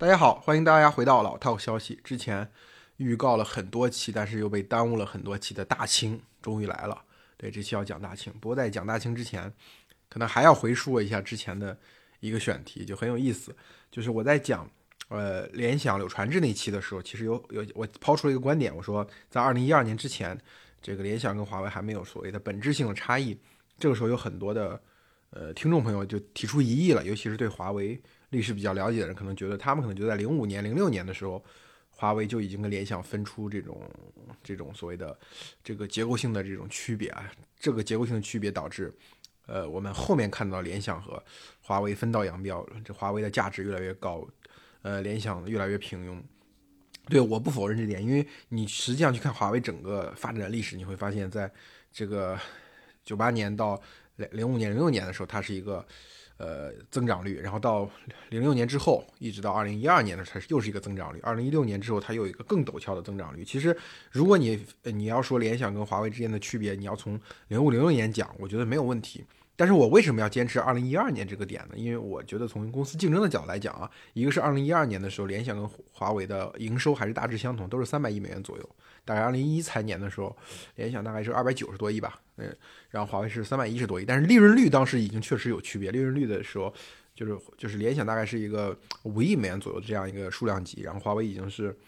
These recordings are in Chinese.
大家好，欢迎大家回到老套消息。之前预告了很多期，但是又被耽误了很多期的大清终于来了。对，这期要讲大清。不过在讲大清之前，可能还要回溯一下之前的一个选题，就很有意思。就是我在讲呃联想柳传志那期的时候，其实有有我抛出了一个观点，我说在二零一二年之前，这个联想跟华为还没有所谓的本质性的差异。这个时候有很多的呃听众朋友就提出疑义了，尤其是对华为。历史比较了解的人可能觉得，他们可能就在零五年、零六年的时候，华为就已经跟联想分出这种这种所谓的这个结构性的这种区别啊。这个结构性的区别导致，呃，我们后面看到联想和华为分道扬镳，这华为的价值越来越高，呃，联想越来越平庸。对，我不否认这点，因为你实际上去看华为整个发展历史，你会发现在这个九八年到零零五年、零六年的时候，它是一个。呃，增长率，然后到零六年之后，一直到二零一二年的时候，又是一个增长率。二零一六年之后，它又有一个更陡峭的增长率。其实，如果你你要说联想跟华为之间的区别，你要从零五零六年讲，我觉得没有问题。但是我为什么要坚持二零一二年这个点呢？因为我觉得从公司竞争的角度来讲啊，一个是二零一二年的时候，联想跟华为的营收还是大致相同，都是三百亿美元左右。大概二零一财年的时候，联想大概是二百九十多亿吧，嗯，然后华为是三百一十多亿。但是利润率当时已经确实有区别，利润率的时候就是就是联想大概是一个五亿美元左右的这样一个数量级，然后华为已经是。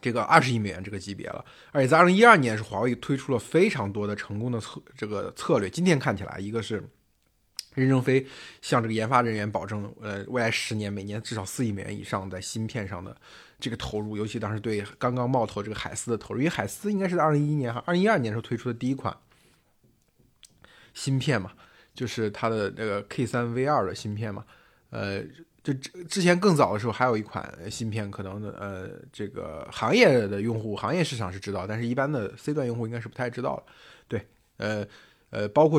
这个二十亿美元这个级别了，而且在二零一二年是华为推出了非常多的成功的策这个策略。今天看起来，一个是任正非向这个研发人员保证，呃，未来十年每年至少四亿美元以上在芯片上的这个投入，尤其当时对刚刚冒头这个海思的投入，因为海思应该是在二零一一年哈，二零一二年时候推出的第一款芯片嘛，就是它的那个 K 三 V 二的芯片嘛，呃。就之之前更早的时候，还有一款芯片，可能呃，这个行业的用户、行业市场是知道，但是一般的 C 端用户应该是不太知道的。对，呃呃，包括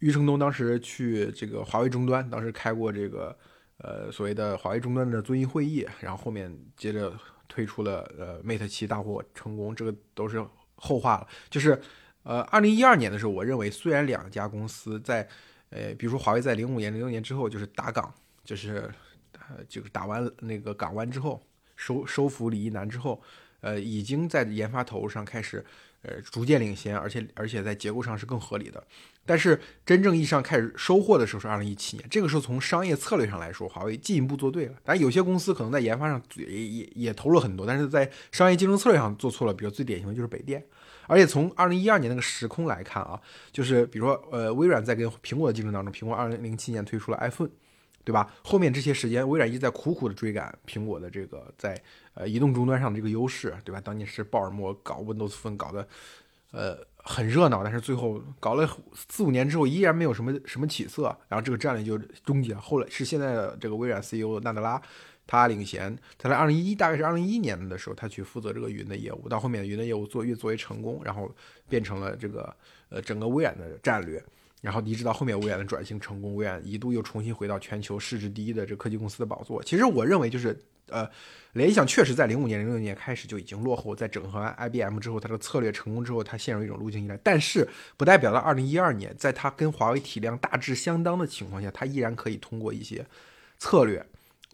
余承东当时去这个华为终端，当时开过这个呃所谓的华为终端的遵义会议，然后后面接着推出了呃 Mate 七大获成功，这个都是后话了。就是呃，二零一二年的时候，我认为虽然两家公司在呃，比如说华为在零五年、零六年之后就是打岗。就是，呃，就是打完那个港湾之后，收收服李一男之后，呃，已经在研发投入上开始，呃，逐渐领先，而且而且在结构上是更合理的。但是真正意义上开始收获的时候是二零一七年，这个时候从商业策略上来说，华为进一步做对了。但有些公司可能在研发上也也也投入很多，但是在商业竞争策略上做错了。比如最典型的就是北电。而且从二零一二年那个时空来看啊，就是比如说，呃，微软在跟苹果的竞争当中，苹果二零零七年推出了 iPhone。对吧？后面这些时间，微软一直在苦苦的追赶苹果的这个在呃移动终端上的这个优势，对吧？当年是鲍尔默搞 Windows Phone 搞得呃很热闹，但是最后搞了四五年之后，依然没有什么什么起色，然后这个战略就终结了。后来是现在的这个微软 CEO 纳德拉，他领衔，他在二零一一大概是二零一一年的时候，他去负责这个云的业务，到后面云的业务做越做越成功，然后变成了这个呃整个微软的战略。然后一直到后面微软的转型成功，微软一度又重新回到全球市值第一的这科技公司的宝座。其实我认为就是，呃，联想确实在零五年、零六年开始就已经落后，在整合完 IBM 之后，它的策略成功之后，它陷入一种路径依赖。但是不代表到二零一二年，在它跟华为体量大致相当的情况下，它依然可以通过一些策略，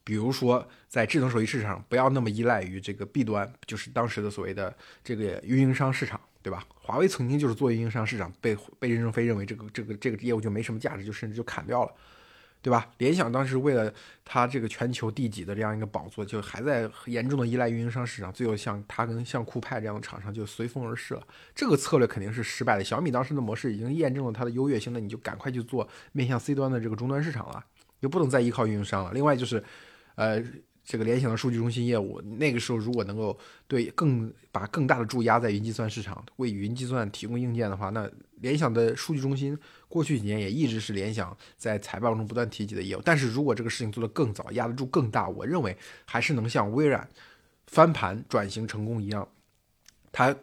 比如说在智能手机市场不要那么依赖于这个 B 端，就是当时的所谓的这个运营商市场。对吧？华为曾经就是做运营商市场，被被任正非认为这个这个这个业务就没什么价值，就甚至就砍掉了，对吧？联想当时为了它这个全球第几的这样一个宝座，就还在严重的依赖运营商市场，最后像它跟像酷派这样的厂商就随风而逝了。这个策略肯定是失败的。小米当时的模式已经验证了它的优越性，那你就赶快去做面向 C 端的这个终端市场了，就不能再依靠运营商了。另外就是，呃。这个联想的数据中心业务，那个时候如果能够对更把更大的注压在云计算市场，为云计算提供硬件的话，那联想的数据中心过去几年也一直是联想在财报中不断提及的业务。但是如果这个事情做得更早，压得住更大，我认为还是能像微软翻盘转型成功一样，它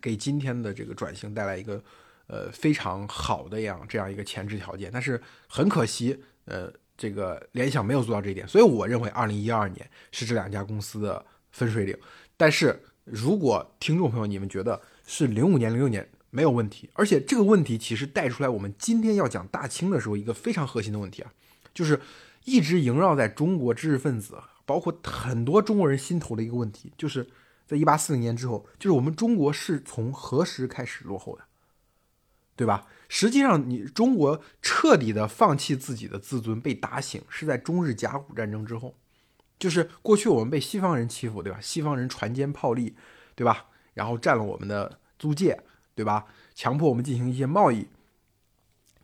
给今天的这个转型带来一个呃非常好的样这样一个前置条件。但是很可惜，呃。这个联想没有做到这一点，所以我认为二零一二年是这两家公司的分水岭。但是如果听众朋友你们觉得是零五年、零六年没有问题，而且这个问题其实带出来我们今天要讲大清的时候一个非常核心的问题啊，就是一直萦绕在中国知识分子包括很多中国人心头的一个问题，就是在一八四零年之后，就是我们中国是从何时开始落后的，对吧？实际上，你中国彻底的放弃自己的自尊，被打醒，是在中日甲午战争之后。就是过去我们被西方人欺负，对吧？西方人船坚炮利，对吧？然后占了我们的租界，对吧？强迫我们进行一些贸易。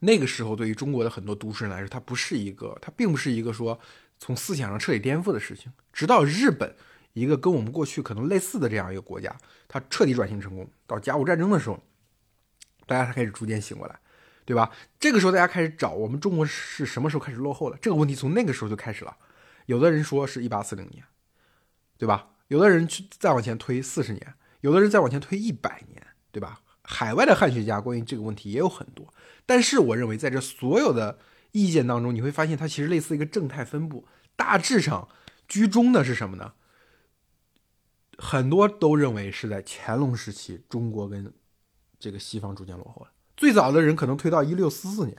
那个时候，对于中国的很多都市人来说，它不是一个，它并不是一个说从思想上彻底颠覆的事情。直到日本，一个跟我们过去可能类似的这样一个国家，它彻底转型成功，到甲午战争的时候，大家才开始逐渐醒过来，对吧？这个时候，大家开始找我们中国是什么时候开始落后的？这个问题从那个时候就开始了。有的人说是一八四零年，对吧？有的人去再往前推四十年，有的人再往前推一百年，对吧？海外的汉学家关于这个问题也有很多，但是我认为在这所有的意见当中，你会发现它其实类似一个正态分布，大致上居中的是什么呢？很多都认为是在乾隆时期，中国跟这个西方逐渐落后了。最早的人可能推到一六四四年，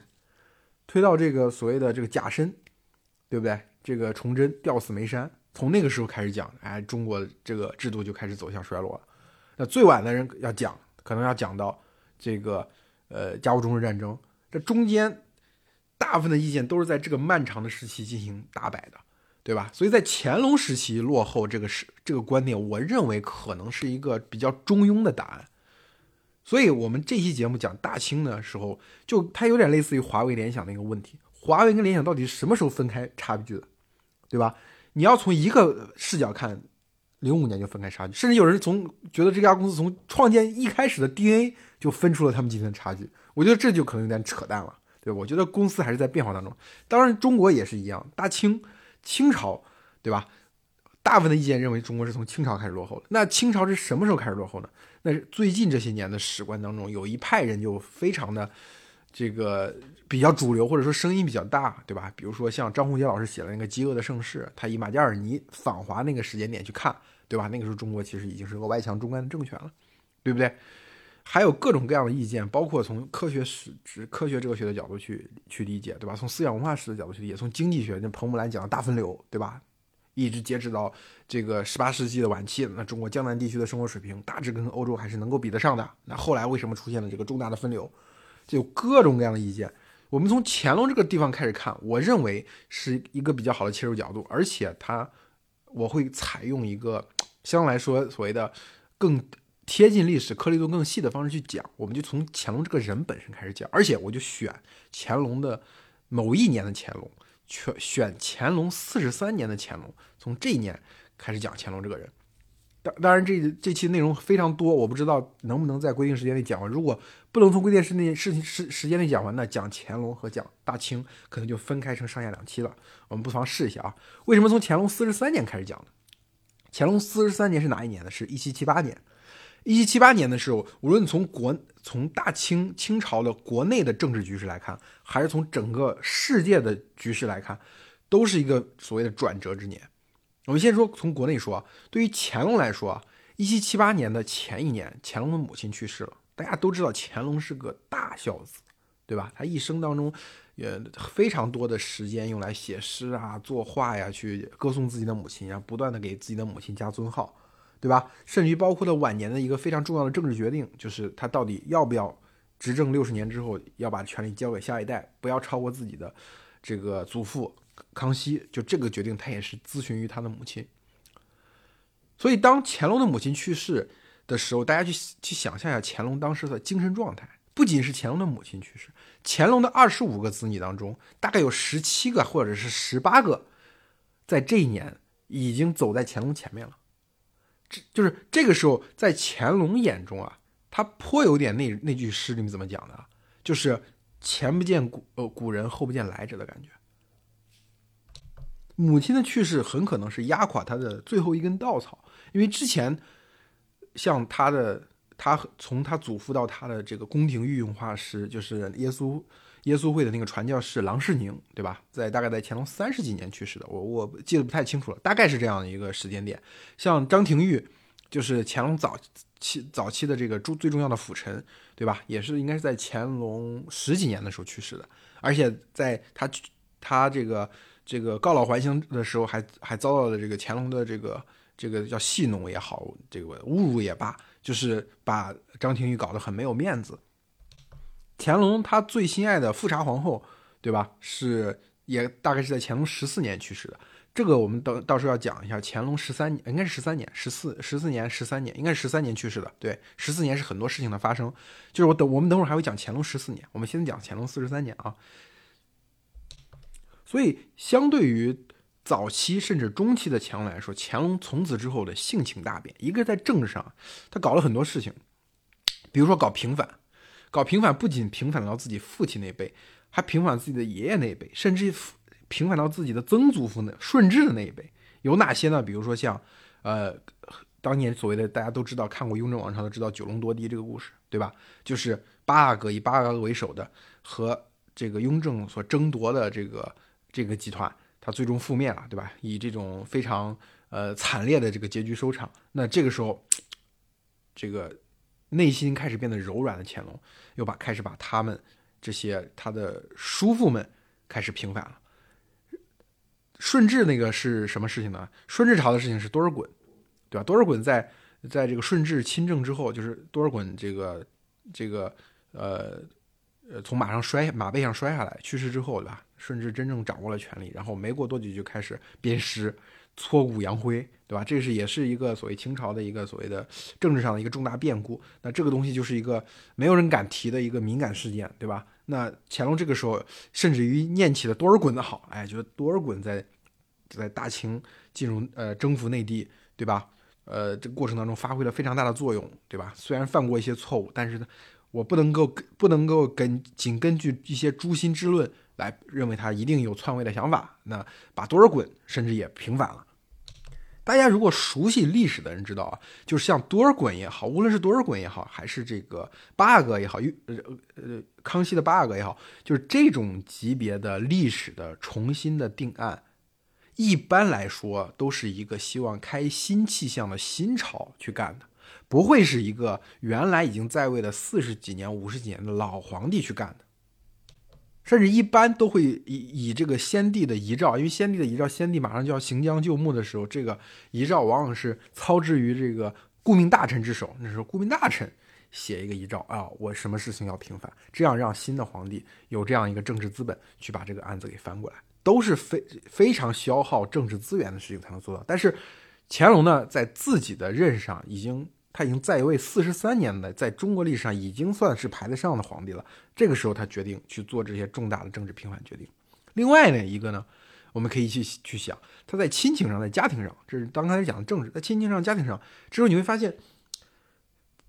推到这个所谓的这个甲申，对不对？这个崇祯吊死梅山，从那个时候开始讲，哎，中国这个制度就开始走向衰落了。那最晚的人要讲，可能要讲到这个呃甲午中日战争，这中间大部分的意见都是在这个漫长的时期进行打摆的，对吧？所以在乾隆时期落后这个是这个观点，我认为可能是一个比较中庸的答案。所以我们这期节目讲大清的时候，就它有点类似于华为联想的一个问题：华为跟联想到底是什么时候分开差距的？对吧？你要从一个视角看，零五年就分开差距，甚至有人从觉得这家公司从创建一开始的 DNA 就分出了他们今天的差距。我觉得这就可能有点扯淡了，对？我觉得公司还是在变化当中。当然，中国也是一样，大清清朝，对吧？大部分的意见认为中国是从清朝开始落后的。那清朝是什么时候开始落后呢？那是最近这些年的史观当中，有一派人就非常的。这个比较主流，或者说声音比较大，对吧？比如说像张宏杰老师写的那个《饥饿的盛世》，他以马加尔尼访华那个时间点去看，对吧？那个时候中国其实已经是个外强中干的政权了，对不对？还有各种各样的意见，包括从科学史、科学哲学的角度去去理解，对吧？从思想文化史的角度去理解，从经济学，那彭木兰讲的大分流，对吧？一直截止到这个十八世纪的晚期，那中国江南地区的生活水平大致跟欧洲还是能够比得上的。那后来为什么出现了这个重大的分流？就有各种各样的意见。我们从乾隆这个地方开始看，我认为是一个比较好的切入角度，而且它我会采用一个相对来说所谓的更贴近历史、颗粒度更细的方式去讲。我们就从乾隆这个人本身开始讲，而且我就选乾隆的某一年的乾隆，选选乾隆四十三年的乾隆，从这一年开始讲乾隆这个人。当当然，这这期内容非常多，我不知道能不能在规定时间内讲完。如果不能从规定时内事情时时间内讲完，那讲乾隆和讲大清可能就分开成上下两期了。我们不妨试一下啊。为什么从乾隆四十三年开始讲呢？乾隆四十三年是哪一年呢？是一七七八年。一七七八年的时候，无论从国从大清清朝的国内的政治局势来看，还是从整个世界的局势来看，都是一个所谓的转折之年。我们先说从国内说，对于乾隆来说，一七七八年的前一年，乾隆的母亲去世了。大家都知道乾隆是个大孝子，对吧？他一生当中也非常多的时间用来写诗啊、作画呀，去歌颂自己的母亲，然后不断的给自己的母亲加尊号，对吧？甚至于包括了晚年的一个非常重要的政治决定，就是他到底要不要执政六十年之后要把权力交给下一代，不要超过自己的这个祖父。康熙就这个决定，他也是咨询于他的母亲。所以，当乾隆的母亲去世的时候，大家去去想象一下乾隆当时的精神状态。不仅是乾隆的母亲去世，乾隆的二十五个子女当中，大概有十七个或者是十八个，在这一年已经走在乾隆前面了。这就是这个时候，在乾隆眼中啊，他颇有点那那句诗里面怎么讲的，就是前不见古呃古人，后不见来者的感觉。母亲的去世很可能是压垮他的最后一根稻草，因为之前像他的他从他祖父到他的这个宫廷御用画师，就是耶稣耶稣会的那个传教士郎世宁，对吧？在大概在乾隆三十几年去世的，我我记得不太清楚了，大概是这样的一个时间点。像张廷玉，就是乾隆早期早期的这个重最重要的辅臣，对吧？也是应该是在乾隆十几年的时候去世的，而且在他他这个。这个告老还乡的时候还还遭到了这个乾隆的这个这个叫戏弄也好，这个侮辱也罢，就是把张廷玉搞得很没有面子。乾隆他最心爱的富察皇后，对吧？是也大概是在乾隆十四年去世的。这个我们到到时候要讲一下，乾隆十三年应该是十三年，十四十四年十三年，应该是十三年去世的。对，十四年是很多事情的发生。就是我等我们等会儿还会讲乾隆十四年，我们先讲乾隆四十三年啊。所以，相对于早期甚至中期的乾隆来说，乾隆从此之后的性情大变。一个在政治上，他搞了很多事情，比如说搞平反，搞平反不仅平反到自己父亲那辈，还平反自己的爷爷那辈，甚至。平反到自己的曾祖父那顺治的那一辈有哪些呢？比如说像，呃，当年所谓的大家都知道看过《雍正王朝》都知道九龙夺嫡这个故事，对吧？就是八阿哥以八阿哥为首的和这个雍正所争夺的这个这个集团，他最终覆灭了，对吧？以这种非常呃惨烈的这个结局收场。那这个时候，这个内心开始变得柔软的乾隆，又把开始把他们这些他的叔父们开始平反了。顺治那个是什么事情呢？顺治朝的事情是多尔衮，对吧？多尔衮在在这个顺治亲政之后，就是多尔衮这个这个呃呃从马上摔马背上摔下来去世之后，对吧？顺治真正掌握了权力，然后没过多久就开始鞭尸、挫骨扬灰，对吧？这是也是一个所谓清朝的一个所谓的政治上的一个重大变故。那这个东西就是一个没有人敢提的一个敏感事件，对吧？那乾隆这个时候甚至于念起了多尔衮的好，哎，觉得多尔衮在在大清进入呃征服内地，对吧？呃，这个过程当中发挥了非常大的作用，对吧？虽然犯过一些错误，但是呢，我不能够不能够根仅根据一些诛心之论来认为他一定有篡位的想法。那把多尔衮甚至也平反了。大家如果熟悉历史的人知道啊，就是像多尔衮也好，无论是多尔衮也好，还是这个八阿哥也好，呃呃康熙的八阿哥也好，就是这种级别的历史的重新的定案，一般来说都是一个希望开新气象的新朝去干的，不会是一个原来已经在位的四十几年、五十几年的老皇帝去干的。甚至一般都会以以这个先帝的遗诏，因为先帝的遗诏，先帝马上就要行将就木的时候，这个遗诏往往是操之于这个顾命大臣之手。那时候顾命大臣写一个遗诏啊，我什么事情要平反，这样让新的皇帝有这样一个政治资本去把这个案子给翻过来，都是非非常消耗政治资源的事情才能做到。但是乾隆呢，在自己的任上已经。他已经在位四十三年的，在中国历史上已经算是排得上的皇帝了。这个时候，他决定去做这些重大的政治平反决定。另外呢，一个呢，我们可以去去想，他在亲情上，在家庭上，这是刚开始讲的政治，在亲情上、家庭上，之后你会发现，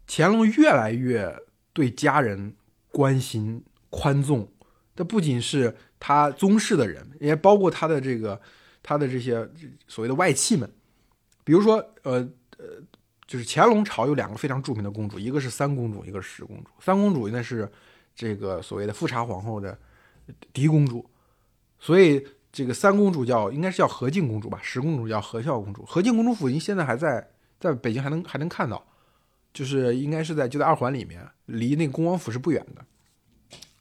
乾隆越来越对家人关心宽纵。这不仅是他宗室的人，也包括他的这个他的这些所谓的外戚们，比如说，呃呃。就是乾隆朝有两个非常著名的公主，一个是三公主，一个是十公主。三公主那是这个所谓的富察皇后的嫡公主，所以这个三公主叫应该是叫和敬公主吧，十公主叫和孝公主。和敬公主府您现在还在在北京还能还能看到，就是应该是在就在二环里面，离那个恭王府是不远的。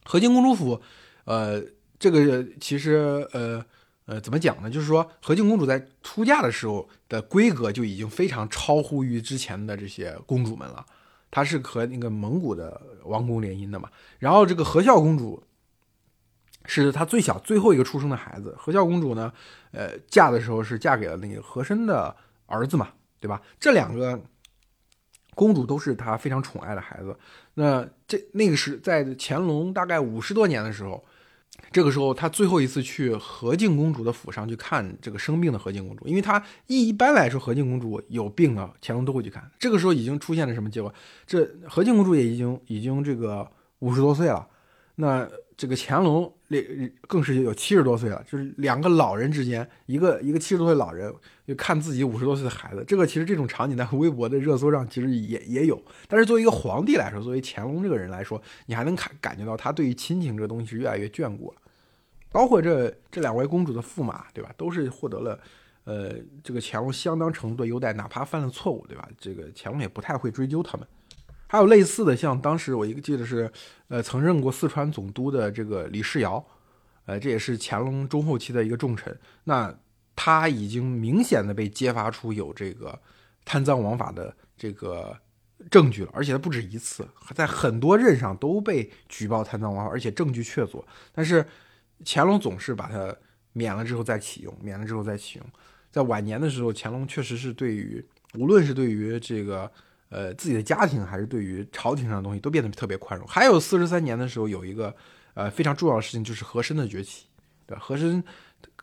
和敬公主府，呃，这个其实呃。呃，怎么讲呢？就是说，和敬公主在出嫁的时候的规格就已经非常超乎于之前的这些公主们了。她是和那个蒙古的王公联姻的嘛。然后这个和孝公主是她最小最后一个出生的孩子。和孝公主呢，呃，嫁的时候是嫁给了那个和珅的儿子嘛，对吧？这两个公主都是她非常宠爱的孩子。那这那个是在乾隆大概五十多年的时候。这个时候，他最后一次去和敬公主的府上去看这个生病的和敬公主，因为他一般来说，和敬公主有病啊，乾隆都会去看。这个时候已经出现了什么结果？这和敬公主也已经已经这个五十多岁了，那。这个乾隆那更是有七十多岁了，就是两个老人之间，一个一个七十多岁老人就看自己五十多岁的孩子，这个其实这种场景在微博的热搜上其实也也有。但是作为一个皇帝来说，作为乾隆这个人来说，你还能感感觉到他对于亲情这个东西是越来越眷顾了。包括这这两位公主的驸马，对吧？都是获得了呃这个乾隆相当程度的优待，哪怕犯了错误，对吧？这个乾隆也不太会追究他们。还有类似的，像当时我一个记得是，呃，曾任过四川总督的这个李世尧，呃，这也是乾隆中后期的一个重臣。那他已经明显的被揭发出有这个贪赃枉法的这个证据了，而且他不止一次，在很多任上都被举报贪赃枉法，而且证据确凿。但是乾隆总是把他免了之后再启用，免了之后再启用。在晚年的时候，乾隆确实是对于无论是对于这个呃自己的家庭，还是对于朝廷上的东西，都变得特别宽容。还有四十三年的时候，有一个。呃，非常重要的事情就是和珅的崛起，对？和珅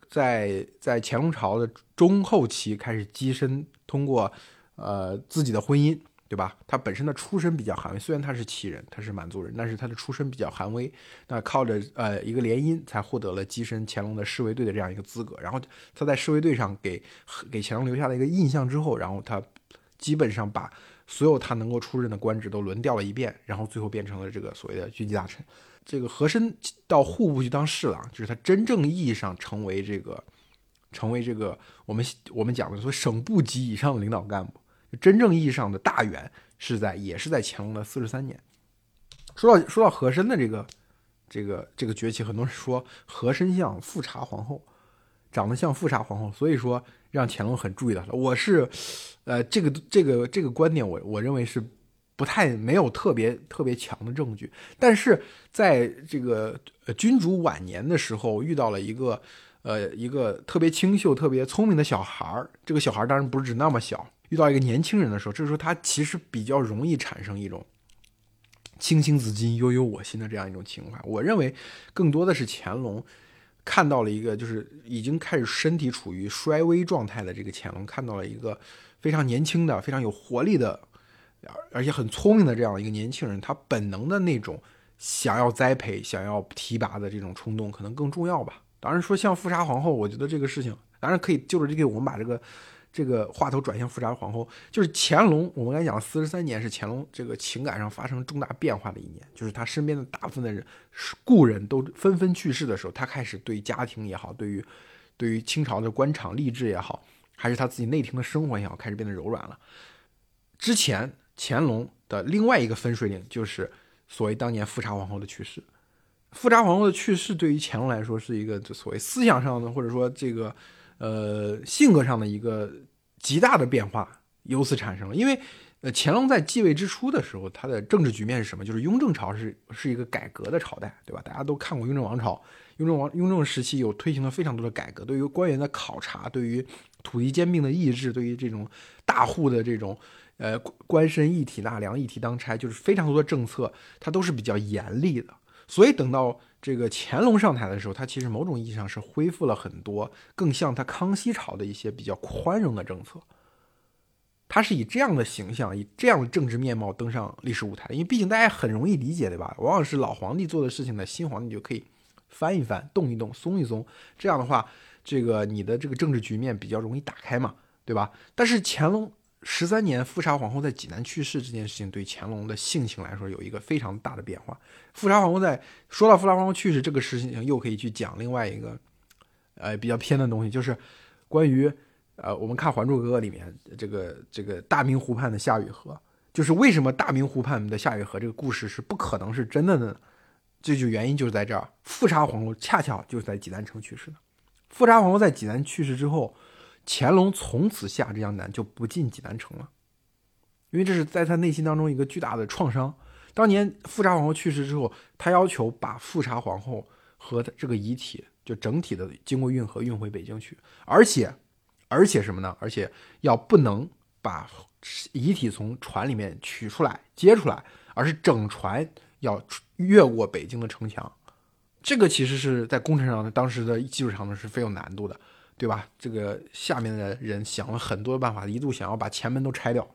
在在乾隆朝的中后期开始跻身，通过呃自己的婚姻，对吧？他本身的出身比较寒微，虽然他是旗人，他是满族人，但是他的出身比较寒微。那靠着呃一个联姻，才获得了跻身乾隆的侍卫队的这样一个资格。然后他在侍卫队上给给乾隆留下了一个印象之后，然后他基本上把所有他能够出任的官职都轮调了一遍，然后最后变成了这个所谓的军机大臣。这个和珅到户部去当侍郎，就是他真正意义上成为这个，成为这个我们我们讲的说省部级以上的领导干部，真正意义上的大员是在也是在乾隆的四十三年。说到说到和珅的这个这个这个崛起，很多人说和珅像富察皇后，长得像富察皇后，所以说让乾隆很注意到了。我是，呃，这个这个这个观点，我我认为是。不太没有特别特别强的证据，但是在这个君主晚年的时候，遇到了一个呃一个特别清秀、特别聪明的小孩儿。这个小孩儿当然不是指那么小，遇到一个年轻人的时候，这时候他其实比较容易产生一种青青子衿，悠悠我心的这样一种情怀。我认为更多的是乾隆看到了一个就是已经开始身体处于衰微状态的这个乾隆，看到了一个非常年轻的、非常有活力的。而且很聪明的这样一个年轻人，他本能的那种想要栽培、想要提拔的这种冲动，可能更重要吧。当然说像富察皇后，我觉得这个事情当然可以就是这个，我们把这个这个话头转向富察皇后。就是乾隆，我们刚才讲四十三年是乾隆这个情感上发生重大变化的一年，就是他身边的大部分的人故人都纷纷去世的时候，他开始对家庭也好，对于对于清朝的官场吏治也好，还是他自己内廷的生活也好，开始变得柔软了。之前。乾隆的另外一个分水岭就是所谓当年富察皇后的去世。富察皇后的去世对于乾隆来说是一个所谓思想上的或者说这个呃性格上的一个极大的变化由此产生了。因为呃乾隆在继位之初的时候，他的政治局面是什么？就是雍正朝是是一个改革的朝代，对吧？大家都看过雍正王朝，雍正王雍正时期有推行了非常多的改革，对于官员的考察，对于土地兼并的抑制，对于这种大户的这种。呃，官绅一体纳粮，一体当差，就是非常多的政策，它都是比较严厉的。所以等到这个乾隆上台的时候，他其实某种意义上是恢复了很多更像他康熙朝的一些比较宽容的政策。他是以这样的形象，以这样的政治面貌登上历史舞台。因为毕竟大家很容易理解，对吧？往往是老皇帝做的事情呢，新皇帝就可以翻一翻、动一动、松一松。这样的话，这个你的这个政治局面比较容易打开嘛，对吧？但是乾隆。十三年，富察皇后在济南去世这件事情，对乾隆的性情来说有一个非常大的变化。富察皇后在说到富察皇后去世这个事情，又可以去讲另外一个，呃，比较偏的东西，就是关于呃，我们看《还珠格格》里面这个这个大明湖畔的夏雨荷，就是为什么大明湖畔的夏雨荷这个故事是不可能是真的呢？这就原因就是在这儿，富察皇后恰巧就是在济南城去世的。富察皇后在济南去世之后。乾隆从此下浙江南就不进济南城了，因为这是在他内心当中一个巨大的创伤。当年富察皇后去世之后，他要求把富察皇后和这个遗体就整体的经过运河运回北京去，而且，而且什么呢？而且要不能把遗体从船里面取出来接出来，而是整船要越过北京的城墙。这个其实是在工程上，当时的技术上呢是非常有难度的。对吧？这个下面的人想了很多办法，一度想要把前门都拆掉，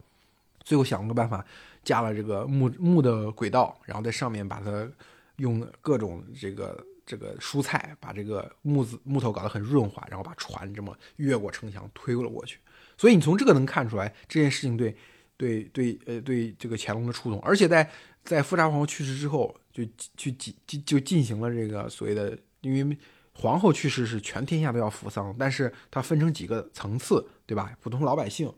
最后想了个办法，加了这个木木的轨道，然后在上面把它用各种这个这个蔬菜把这个木子木头搞得很润滑，然后把船这么越过城墙推了过去。所以你从这个能看出来这件事情对对对呃对这个乾隆的触动，而且在在富察皇后去世之后，就去进就就进行了这个所谓的因为。皇后去世是全天下都要服丧，但是它分成几个层次，对吧？普通老百姓，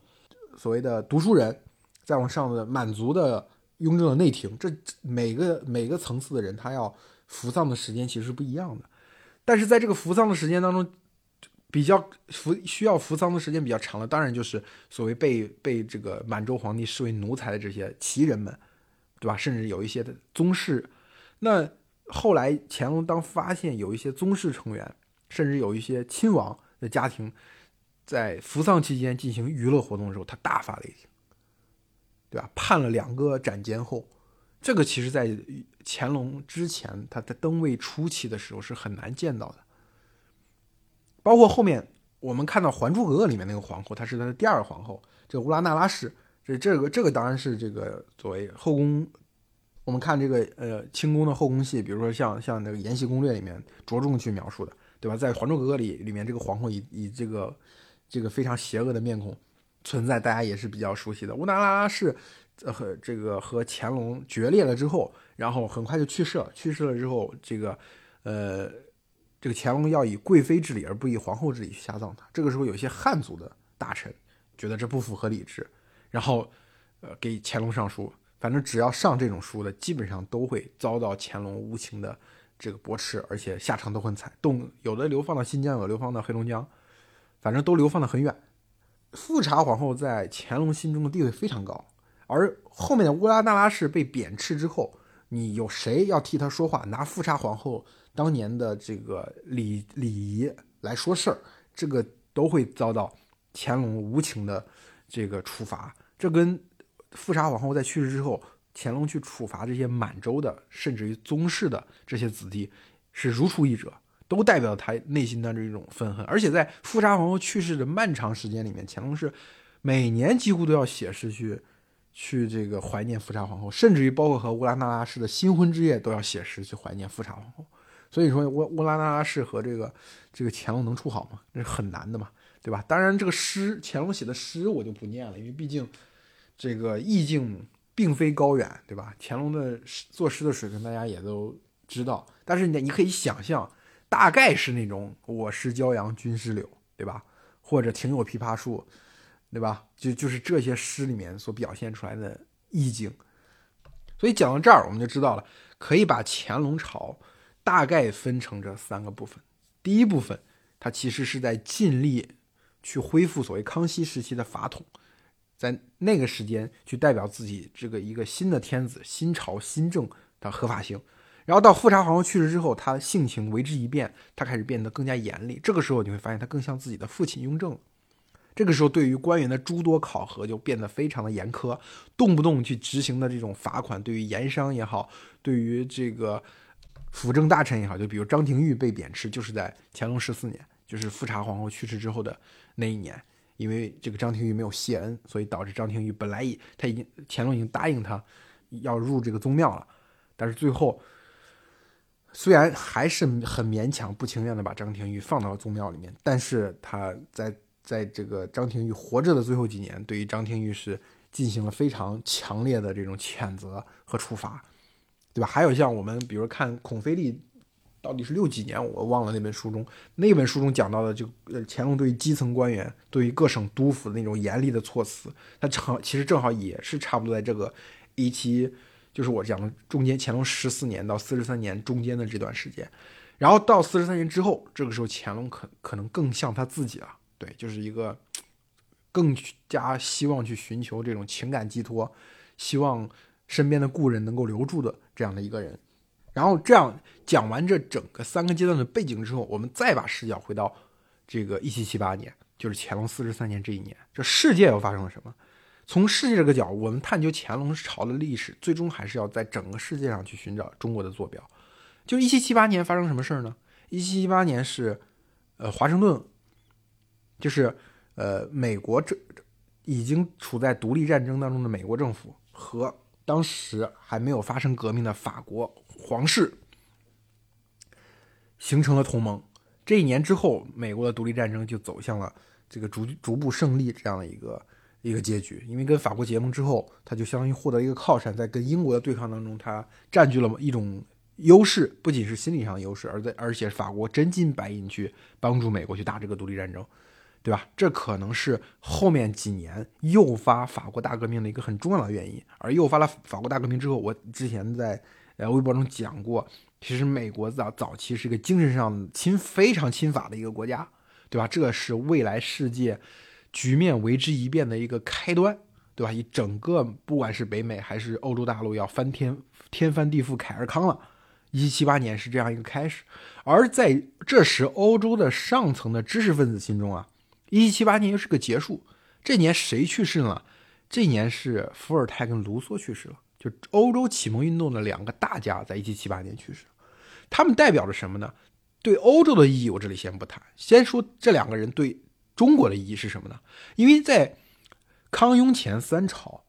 所谓的读书人，再往上的满族的雍正的内廷，这每个每个层次的人，他要服丧的时间其实是不一样的。但是在这个服丧的时间当中，比较服需要服丧的时间比较长的，当然就是所谓被被这个满洲皇帝视为奴才的这些旗人们，对吧？甚至有一些的宗室。那后来乾隆当发现有一些宗室成员，甚至有一些亲王的家庭，在服丧期间进行娱乐活动的时候，他大发雷霆，对吧？判了两个斩监后，这个其实在乾隆之前，他在登位初期的时候是很难见到的。包括后面我们看到《还珠格格》里面那个皇后，她是他的第二皇后，这乌拉那拉氏。这这个这个当然是这个作为后宫，我们看这个呃清宫的后宫戏，比如说像像那个《延禧攻略》里面着重去描述的，对吧？在《还珠格格》里里面，这个皇后以以这个这个非常邪恶的面孔存在，大家也是比较熟悉的。乌拉拉氏和这个和乾隆决裂了之后，然后很快就去世了。去世了之后，这个呃。这个乾隆要以贵妃之礼而不以皇后之礼去下葬他。这个时候，有些汉族的大臣觉得这不符合礼制，然后，呃，给乾隆上书。反正只要上这种书的，基本上都会遭到乾隆无情的这个驳斥，而且下场都很惨。动有的流放到新疆，有的流放到黑龙江，反正都流放的很远。富察皇后在乾隆心中的地位非常高，而后面的乌拉那拉氏被贬斥之后，你有谁要替他说话？拿富察皇后。当年的这个礼礼仪来说事儿，这个都会遭到乾隆无情的这个处罚。这跟富察皇后在去世之后，乾隆去处罚这些满洲的，甚至于宗室的这些子弟，是如出一辙，都代表他内心的这种愤恨。而且在富察皇后去世的漫长时间里面，乾隆是每年几乎都要写诗去去这个怀念富察皇后，甚至于包括和乌拉那拉氏的新婚之夜都要写诗去怀念富察皇后。所以说乌乌拉那拉氏和这个这个乾隆能处好吗？那是很难的嘛，对吧？当然，这个诗乾隆写的诗我就不念了，因为毕竟这个意境并非高远，对吧？乾隆的作诗的水平大家也都知道，但是你你可以想象，大概是那种“我师骄阳，君师柳”，对吧？或者“庭有枇杷树”，对吧？就就是这些诗里面所表现出来的意境。所以讲到这儿，我们就知道了，可以把乾隆朝。大概分成这三个部分。第一部分，它其实是在尽力去恢复所谓康熙时期的法统，在那个时间去代表自己这个一个新的天子、新朝新政的合法性。然后到富察皇后去世之后，他性情为之一变，他开始变得更加严厉。这个时候你会发现，他更像自己的父亲雍正。这个时候，对于官员的诸多考核就变得非常的严苛，动不动去执行的这种罚款，对于盐商也好，对于这个。辅政大臣也好，就比如张廷玉被贬斥，就是在乾隆十四年，就是富察皇后去世之后的那一年，因为这个张廷玉没有谢恩，所以导致张廷玉本来已他已经乾隆已经答应他要入这个宗庙了，但是最后虽然还是很勉强不情愿的把张廷玉放到了宗庙里面，但是他在在这个张廷玉活着的最后几年，对于张廷玉是进行了非常强烈的这种谴责和处罚。对吧？还有像我们，比如看孔飞力，到底是六几年？我忘了那本书中，那本书中讲到的，就呃乾隆对于基层官员，对于各省督抚的那种严厉的措辞，他正其实正好也是差不多在这个一期，就是我讲的中间，乾隆十四年到四十三年中间的这段时间，然后到四十三年之后，这个时候乾隆可可能更像他自己了，对，就是一个更加希望去寻求这种情感寄托，希望。身边的故人能够留住的这样的一个人，然后这样讲完这整个三个阶段的背景之后，我们再把视角回到这个一七七八年，就是乾隆四十三年这一年，这世界又发生了什么？从世界这个角，我们探究乾隆朝的历史，最终还是要在整个世界上去寻找中国的坐标。就一七七八年发生什么事儿呢？一七七八年是，呃，华盛顿，就是呃，美国这已经处在独立战争当中的美国政府和。当时还没有发生革命的法国皇室形成了同盟。这一年之后，美国的独立战争就走向了这个逐逐步胜利这样的一个一个结局。因为跟法国结盟之后，他就相当于获得一个靠山，在跟英国的对抗当中，他占据了一种优势，不仅是心理上的优势，而在而且法国真金白银去帮助美国去打这个独立战争。对吧？这可能是后面几年诱发法国大革命的一个很重要的原因。而诱发了法国大革命之后，我之前在呃微博中讲过，其实美国早早期是一个精神上亲非常亲法的一个国家，对吧？这是未来世界局面为之一变的一个开端，对吧？以整个不管是北美还是欧洲大陆要翻天天翻地覆凯尔康了。一七七八年是这样一个开始，而在这时，欧洲的上层的知识分子心中啊，一七七八年又是个结束。这年谁去世了？这年是伏尔泰跟卢梭去世了，就欧洲启蒙运动的两个大家在一七七八年去世。他们代表着什么呢？对欧洲的意义，我这里先不谈，先说这两个人对中国的意义是什么呢？因为在康雍乾三朝，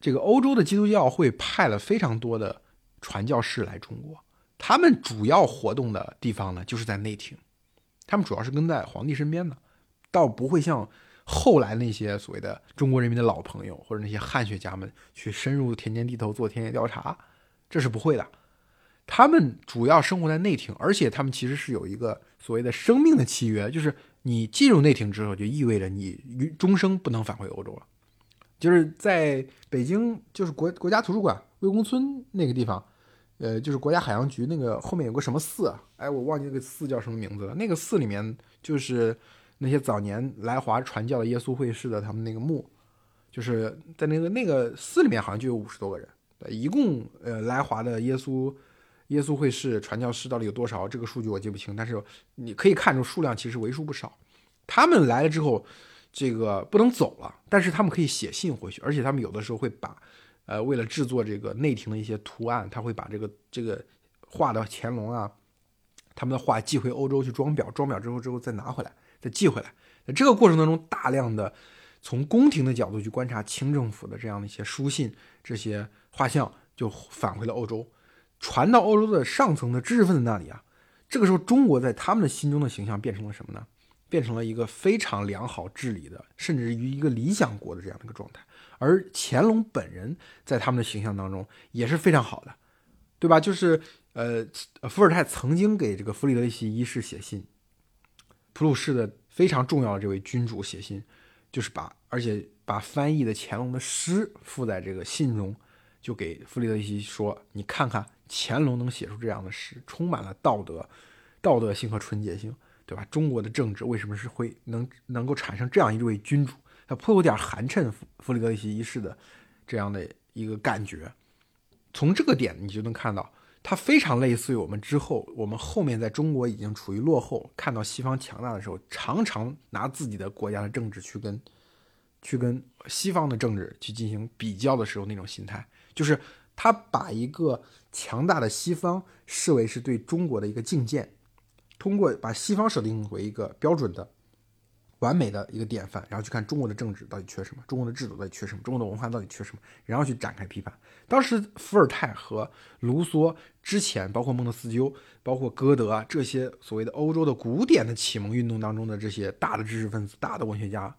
这个欧洲的基督教会派了非常多的。传教士来中国，他们主要活动的地方呢，就是在内廷。他们主要是跟在皇帝身边的，倒不会像后来那些所谓的中国人民的老朋友或者那些汉学家们去深入田间地头做田野调查，这是不会的。他们主要生活在内廷，而且他们其实是有一个所谓的生命的契约，就是你进入内廷之后，就意味着你终生不能返回欧洲了。就是在北京，就是国国家图书馆。魏公村那个地方，呃，就是国家海洋局那个后面有个什么寺啊？哎，我忘记那个寺叫什么名字了。那个寺里面就是那些早年来华传教的耶稣会士的他们那个墓，就是在那个那个寺里面好像就有五十多个人。一共呃来华的耶稣耶稣会士传教士到底有多少？这个数据我记不清，但是你可以看出数量其实为数不少。他们来了之后，这个不能走了，但是他们可以写信回去，而且他们有的时候会把。呃，为了制作这个内廷的一些图案，他会把这个这个画的乾隆啊，他们的画寄回欧洲去装裱，装裱之后之后再拿回来，再寄回来。在这个过程当中，大量的从宫廷的角度去观察清政府的这样的一些书信、这些画像，就返回了欧洲，传到欧洲的上层的知识分子那里啊。这个时候，中国在他们的心中的形象变成了什么呢？变成了一个非常良好治理的，甚至于一个理想国的这样的一个状态。而乾隆本人在他们的形象当中也是非常好的，对吧？就是呃，伏尔泰曾经给这个弗里德里希一世写信，普鲁士的非常重要的这位君主写信，就是把而且把翻译的乾隆的诗附在这个信中，就给弗里德里希说：“你看看乾隆能写出这样的诗，充满了道德、道德性和纯洁性，对吧？中国的政治为什么是会能能够产生这样一位君主？”他颇有点寒碜弗弗里德里希一世的这样的一个感觉，从这个点你就能看到，它非常类似于我们之后，我们后面在中国已经处于落后，看到西方强大的时候，常常拿自己的国家的政治去跟去跟西方的政治去进行比较的时候那种心态，就是他把一个强大的西方视为是对中国的一个境界，通过把西方设定为一个标准的。完美的一个典范，然后去看中国的政治到底缺什么，中国的制度到底缺什么，中国的文化到底缺什么，然后去展开批判。当时伏尔泰和卢梭之前，包括孟德斯鸠，包括歌德啊这些所谓的欧洲的古典的启蒙运动当中的这些大的知识分子、大的文学家，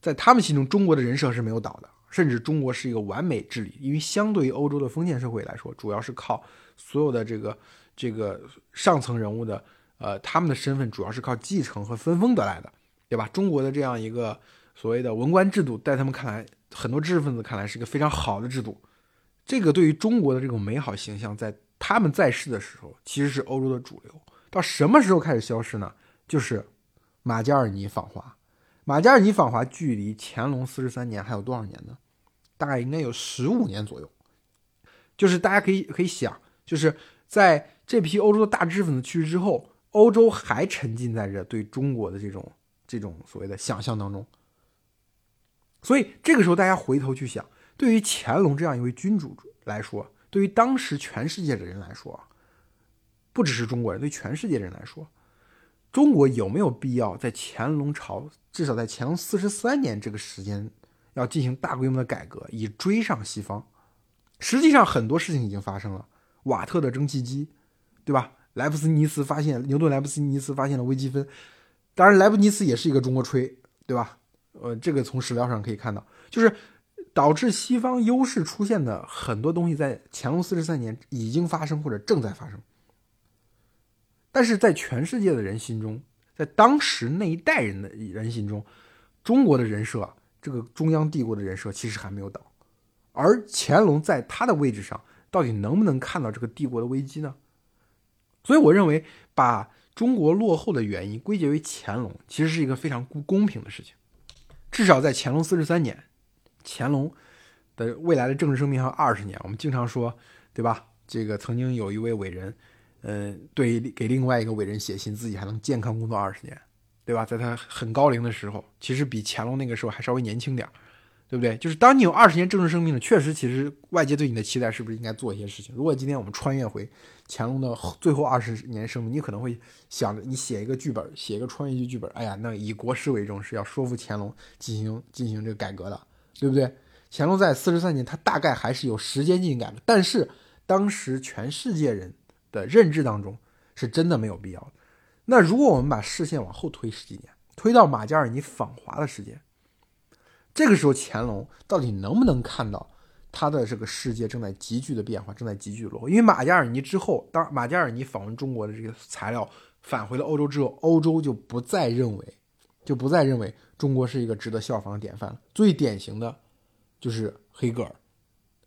在他们心中，中国的人设是没有倒的，甚至中国是一个完美治理。因为相对于欧洲的封建社会来说，主要是靠所有的这个这个上层人物的呃他们的身份，主要是靠继承和分封得来的。对吧？中国的这样一个所谓的文官制度，在他们看来，很多知识分子看来是一个非常好的制度。这个对于中国的这种美好形象，在他们在世的时候，其实是欧洲的主流。到什么时候开始消失呢？就是马加尔尼访华。马加尔尼访华距离乾隆四十三年还有多少年呢？大概应该有十五年左右。就是大家可以可以想，就是在这批欧洲的大知识分子去世之后，欧洲还沉浸在这对中国的这种。这种所谓的想象当中，所以这个时候大家回头去想，对于乾隆这样一位君主来说，对于当时全世界的人来说，不只是中国人，对全世界人来说，中国有没有必要在乾隆朝，至少在乾隆四十三年这个时间，要进行大规模的改革，以追上西方？实际上很多事情已经发生了，瓦特的蒸汽机，对吧？莱布斯尼茨发现牛顿，莱布斯尼茨发现了微积分。当然，莱布尼茨也是一个中国吹，对吧？呃，这个从史料上可以看到，就是导致西方优势出现的很多东西，在乾隆四十三年已经发生或者正在发生。但是在全世界的人心中，在当时那一代人的人心中，中国的人设，这个中央帝国的人设其实还没有倒，而乾隆在他的位置上，到底能不能看到这个帝国的危机呢？所以我认为，把中国落后的原因归结为乾隆，其实是一个非常不公平的事情。至少在乾隆四十三年，乾隆的未来的政治生命还有二十年。我们经常说，对吧？这个曾经有一位伟人，嗯，对给另外一个伟人写信，自己还能健康工作二十年，对吧？在他很高龄的时候，其实比乾隆那个时候还稍微年轻点。对不对？就是当你有二十年政治生命了，确实，其实外界对你的期待是不是应该做一些事情？如果今天我们穿越回乾隆的最后二十年生命，你可能会想着，你写一个剧本，写一个穿越剧剧本。哎呀，那以国事为重，是要说服乾隆进行进行这个改革的，对不对？乾隆在四十三年，他大概还是有时间进行改革，但是当时全世界人的认知当中，是真的没有必要的。那如果我们把视线往后推十几年，推到马加尔尼访华的时间。这个时候，乾隆到底能不能看到他的这个世界正在急剧的变化，正在急剧落后？因为马加尔尼之后，当马加尔尼访问中国的这个材料返回了欧洲之后，欧洲就不再认为，就不再认为中国是一个值得效仿的典范了。最典型的，就是黑格尔，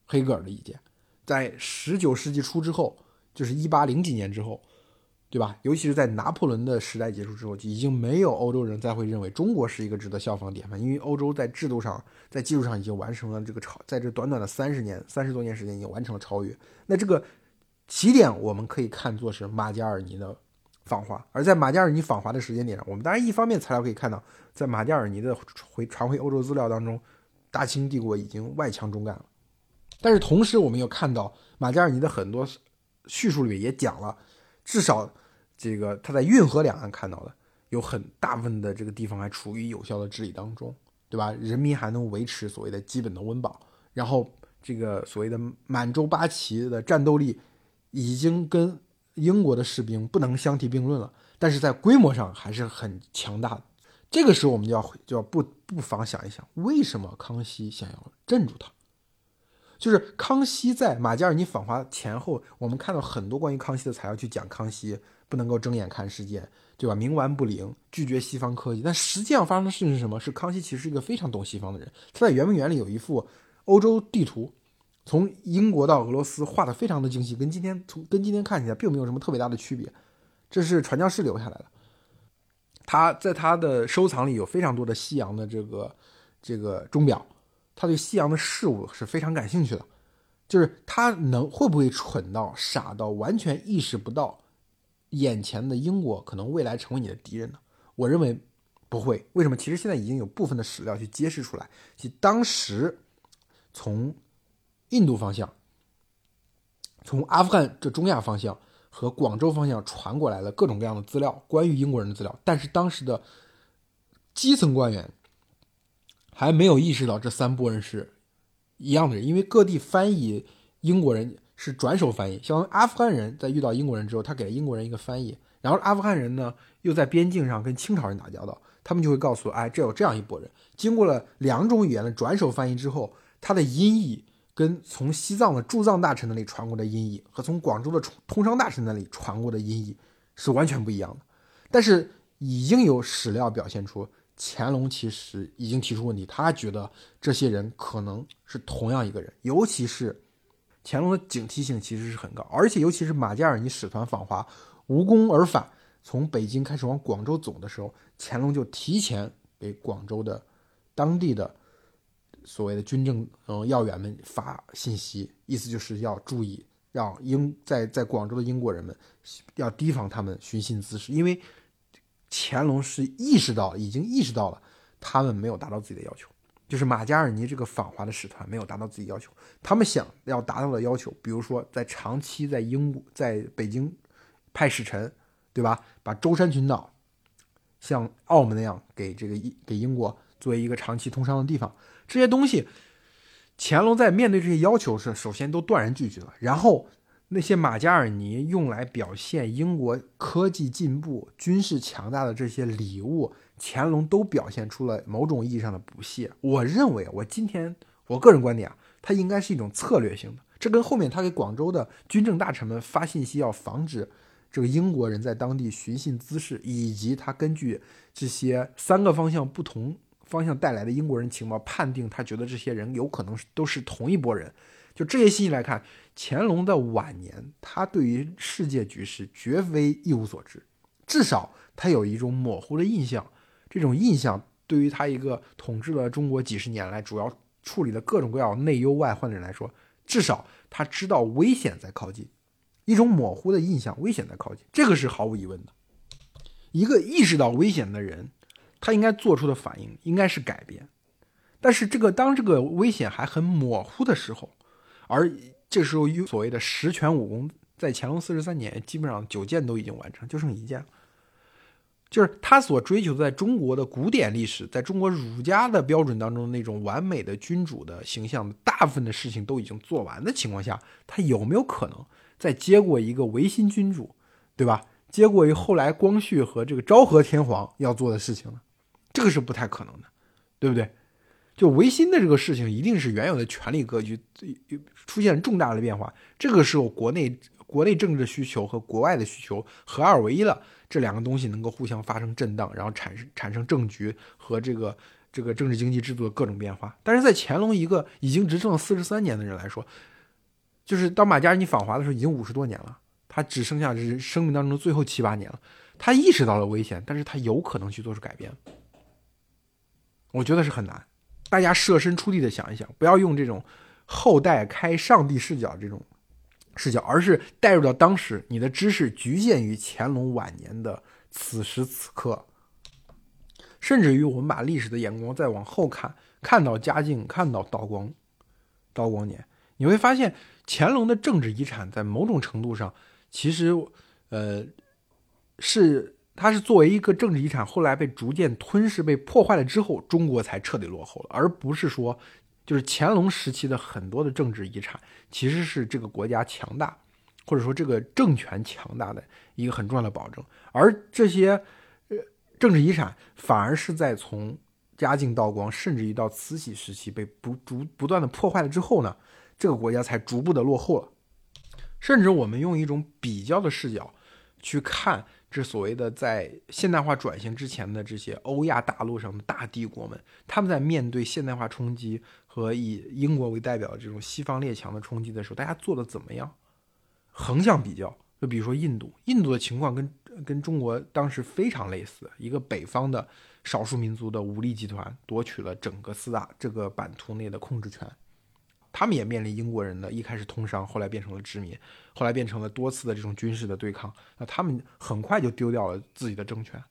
黑格尔的意见，在十九世纪初之后，就是一八零几年之后。对吧？尤其是在拿破仑的时代结束之后，已经没有欧洲人再会认为中国是一个值得效仿典范，因为欧洲在制度上、在技术上已经完成了这个超，在这短短的三十年、三十多年时间已经完成了超越。那这个起点我们可以看作是马加尔尼的访华，而在马加尔尼访华的时间点上，我们当然一方面材料可以看到，在马加尔尼的回传回欧洲资料当中，大清帝国已经外强中干了，但是同时我们又看到马加尔尼的很多叙述里面也讲了，至少。这个他在运河两岸看到的，有很大部分的这个地方还处于有效的治理当中，对吧？人民还能维持所谓的基本的温饱，然后这个所谓的满洲八旗的战斗力已经跟英国的士兵不能相提并论了，但是在规模上还是很强大的。这个时候我们就要就要不不妨想一想，为什么康熙想要镇住他？就是康熙在马加尔尼访华前后，我们看到很多关于康熙的材料去讲康熙不能够睁眼看世界，对吧？冥顽不灵，拒绝西方科技。但实际上发生的事情是什么？是康熙其实是一个非常懂西方的人。他在圆明园里有一幅欧洲地图，从英国到俄罗斯画的非常的精细，跟今天从跟今天看起来并没有什么特别大的区别。这是传教士留下来的。他在他的收藏里有非常多的西洋的这个这个钟表。他对西洋的事物是非常感兴趣的，就是他能会不会蠢到傻到完全意识不到眼前的英国可能未来成为你的敌人呢？我认为不会。为什么？其实现在已经有部分的史料去揭示出来，即当时从印度方向、从阿富汗这中亚方向和广州方向传过来了各种各样的资料，关于英国人的资料，但是当时的基层官员。还没有意识到这三拨人是一样的人，因为各地翻译英国人是转手翻译，像阿富汗人在遇到英国人之后，他给了英国人一个翻译，然后阿富汗人呢又在边境上跟清朝人打交道，他们就会告诉，哎，这有这样一拨人，经过了两种语言的转手翻译之后，他的音译跟从西藏的驻藏大臣那里传过的音译和从广州的通商大臣那里传过的音译是完全不一样的，但是已经有史料表现出。乾隆其实已经提出问题，他觉得这些人可能是同样一个人，尤其是乾隆的警惕性其实是很高，而且尤其是马加尔尼使团访华无功而返，从北京开始往广州走的时候，乾隆就提前给广州的当地的所谓的军政嗯要员们发信息，意思就是要注意，让英在在广州的英国人们要提防他们寻衅滋事，因为。乾隆是意识到，已经意识到了，他们没有达到自己的要求，就是马加尔尼这个访华的使团没有达到自己要求。他们想要达到的要求，比如说在长期在英国、在北京派使臣，对吧？把舟山群岛像澳门那样给这个给英国作为一个长期通商的地方，这些东西，乾隆在面对这些要求时，首先都断然拒绝了，然后。那些马加尔尼用来表现英国科技进步、军事强大的这些礼物，乾隆都表现出了某种意义上的不屑。我认为，我今天我个人观点啊，它应该是一种策略性的。这跟后面他给广州的军政大臣们发信息，要防止这个英国人在当地寻衅滋事，以及他根据这些三个方向不同方向带来的英国人情报，判定他觉得这些人有可能都是同一拨人。就这些信息来看，乾隆的晚年，他对于世界局势绝非一无所知，至少他有一种模糊的印象。这种印象对于他一个统治了中国几十年来，主要处理了各种各样内忧外患的人来说，至少他知道危险在靠近。一种模糊的印象，危险在靠近，这个是毫无疑问的。一个意识到危险的人，他应该做出的反应应该是改变。但是这个当这个危险还很模糊的时候，而这时候有所谓的十全武功，在乾隆四十三年，基本上九件都已经完成，就剩一件了。就是他所追求在中国的古典历史，在中国儒家的标准当中那种完美的君主的形象，大部分的事情都已经做完的情况下，他有没有可能再接过一个维新君主，对吧？接过于后来光绪和这个昭和天皇要做的事情呢，这个是不太可能的，对不对？就维新的这个事情，一定是原有的权力格局出现重大的变化。这个时候，国内国内政治需求和国外的需求合二为一了，这两个东西能够互相发生震荡，然后产生产生政局和这个这个政治经济制度的各种变化。但是在乾隆一个已经执政了四十三年的人来说，就是当马加尼访华的时候，已经五十多年了。他只剩下是生命当中的最后七八年了，他意识到了危险，但是他有可能去做出改变。我觉得是很难。大家设身处地的想一想，不要用这种后代开上帝视角这种视角，而是带入到当时，你的知识局限于乾隆晚年的此时此刻，甚至于我们把历史的眼光再往后看，看到嘉靖，看到道光，道光年，你会发现乾隆的政治遗产在某种程度上。其实，呃，是它是作为一个政治遗产，后来被逐渐吞噬、被破坏了之后，中国才彻底落后了，而不是说，就是乾隆时期的很多的政治遗产，其实是这个国家强大，或者说这个政权强大的一个很重要的保证。而这些呃政治遗产，反而是在从嘉靖、道光，甚至于到慈禧时期被不逐不断的破坏了之后呢，这个国家才逐步的落后了。甚至我们用一种比较的视角去看这所谓的在现代化转型之前的这些欧亚大陆上的大帝国们，他们在面对现代化冲击和以英国为代表的这种西方列强的冲击的时候，大家做的怎么样？横向比较，就比如说印度，印度的情况跟跟中国当时非常类似，一个北方的少数民族的武力集团夺取了整个四大这个版图内的控制权。他们也面临英国人的一开始通商，后来变成了殖民，后来变成了多次的这种军事的对抗。那他们很快就丢掉了自己的政权。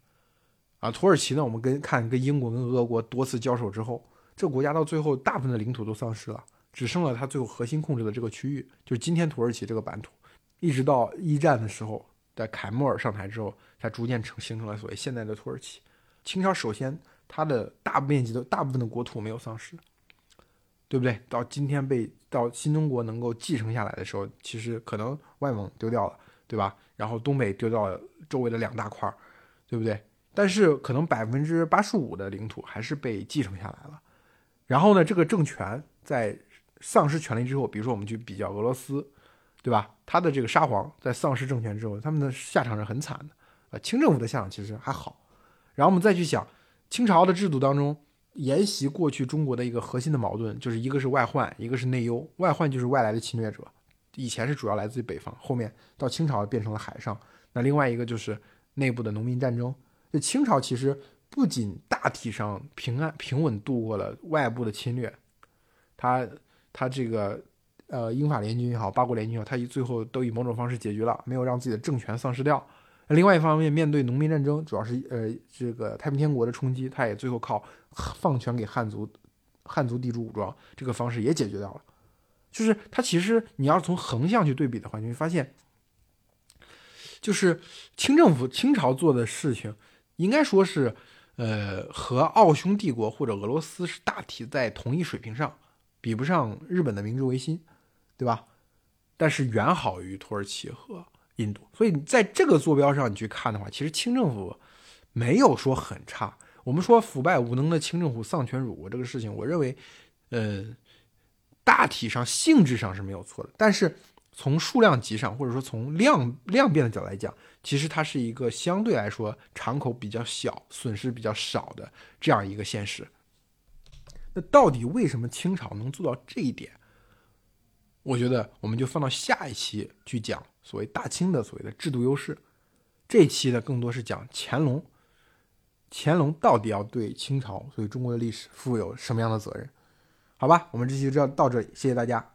啊，土耳其呢？我们跟看跟英国跟俄国多次交手之后，这个国家到最后大部分的领土都丧失了，只剩了它最后核心控制的这个区域，就是今天土耳其这个版图。一直到一战的时候，在凯末尔上台之后，才逐渐成形成了所谓现在的土耳其。清朝首先它的大面积的大部分的国土没有丧失。对不对？到今天被到新中国能够继承下来的时候，其实可能外蒙丢掉了，对吧？然后东北丢掉了周围的两大块儿，对不对？但是可能百分之八十五的领土还是被继承下来了。然后呢，这个政权在丧失权力之后，比如说我们去比较俄罗斯，对吧？他的这个沙皇在丧失政权之后，他们的下场是很惨的。呃，清政府的下场其实还好。然后我们再去想清朝的制度当中。沿袭过去中国的一个核心的矛盾，就是一个是外患，一个是内忧。外患就是外来的侵略者，以前是主要来自于北方，后面到清朝变成了海上。那另外一个就是内部的农民战争。就清朝其实不仅大体上平安平稳度过了外部的侵略，他他这个呃英法联军也好，八国联军也好，他最后都以某种方式解决了，没有让自己的政权丧失掉。另外一方面，面对农民战争，主要是呃这个太平天国的冲击，他也最后靠。放权给汉族，汉族地主武装这个方式也解决掉了。就是他其实你要从横向去对比的话，你会发现，就是清政府清朝做的事情，应该说是呃和奥匈帝国或者俄罗斯是大体在同一水平上，比不上日本的明治维新，对吧？但是远好于土耳其和印度。所以在这个坐标上你去看的话，其实清政府没有说很差。我们说腐败无能的清政府丧权辱国这个事情，我认为，呃，大体上性质上是没有错的，但是从数量级上，或者说从量量变的角度来讲，其实它是一个相对来说敞口比较小、损失比较少的这样一个现实。那到底为什么清朝能做到这一点？我觉得我们就放到下一期去讲所谓大清的所谓的制度优势。这期呢，更多是讲乾隆，乾隆到底要对清朝、所以中国的历史负有什么样的责任？好吧，我们这期就到这里，谢谢大家。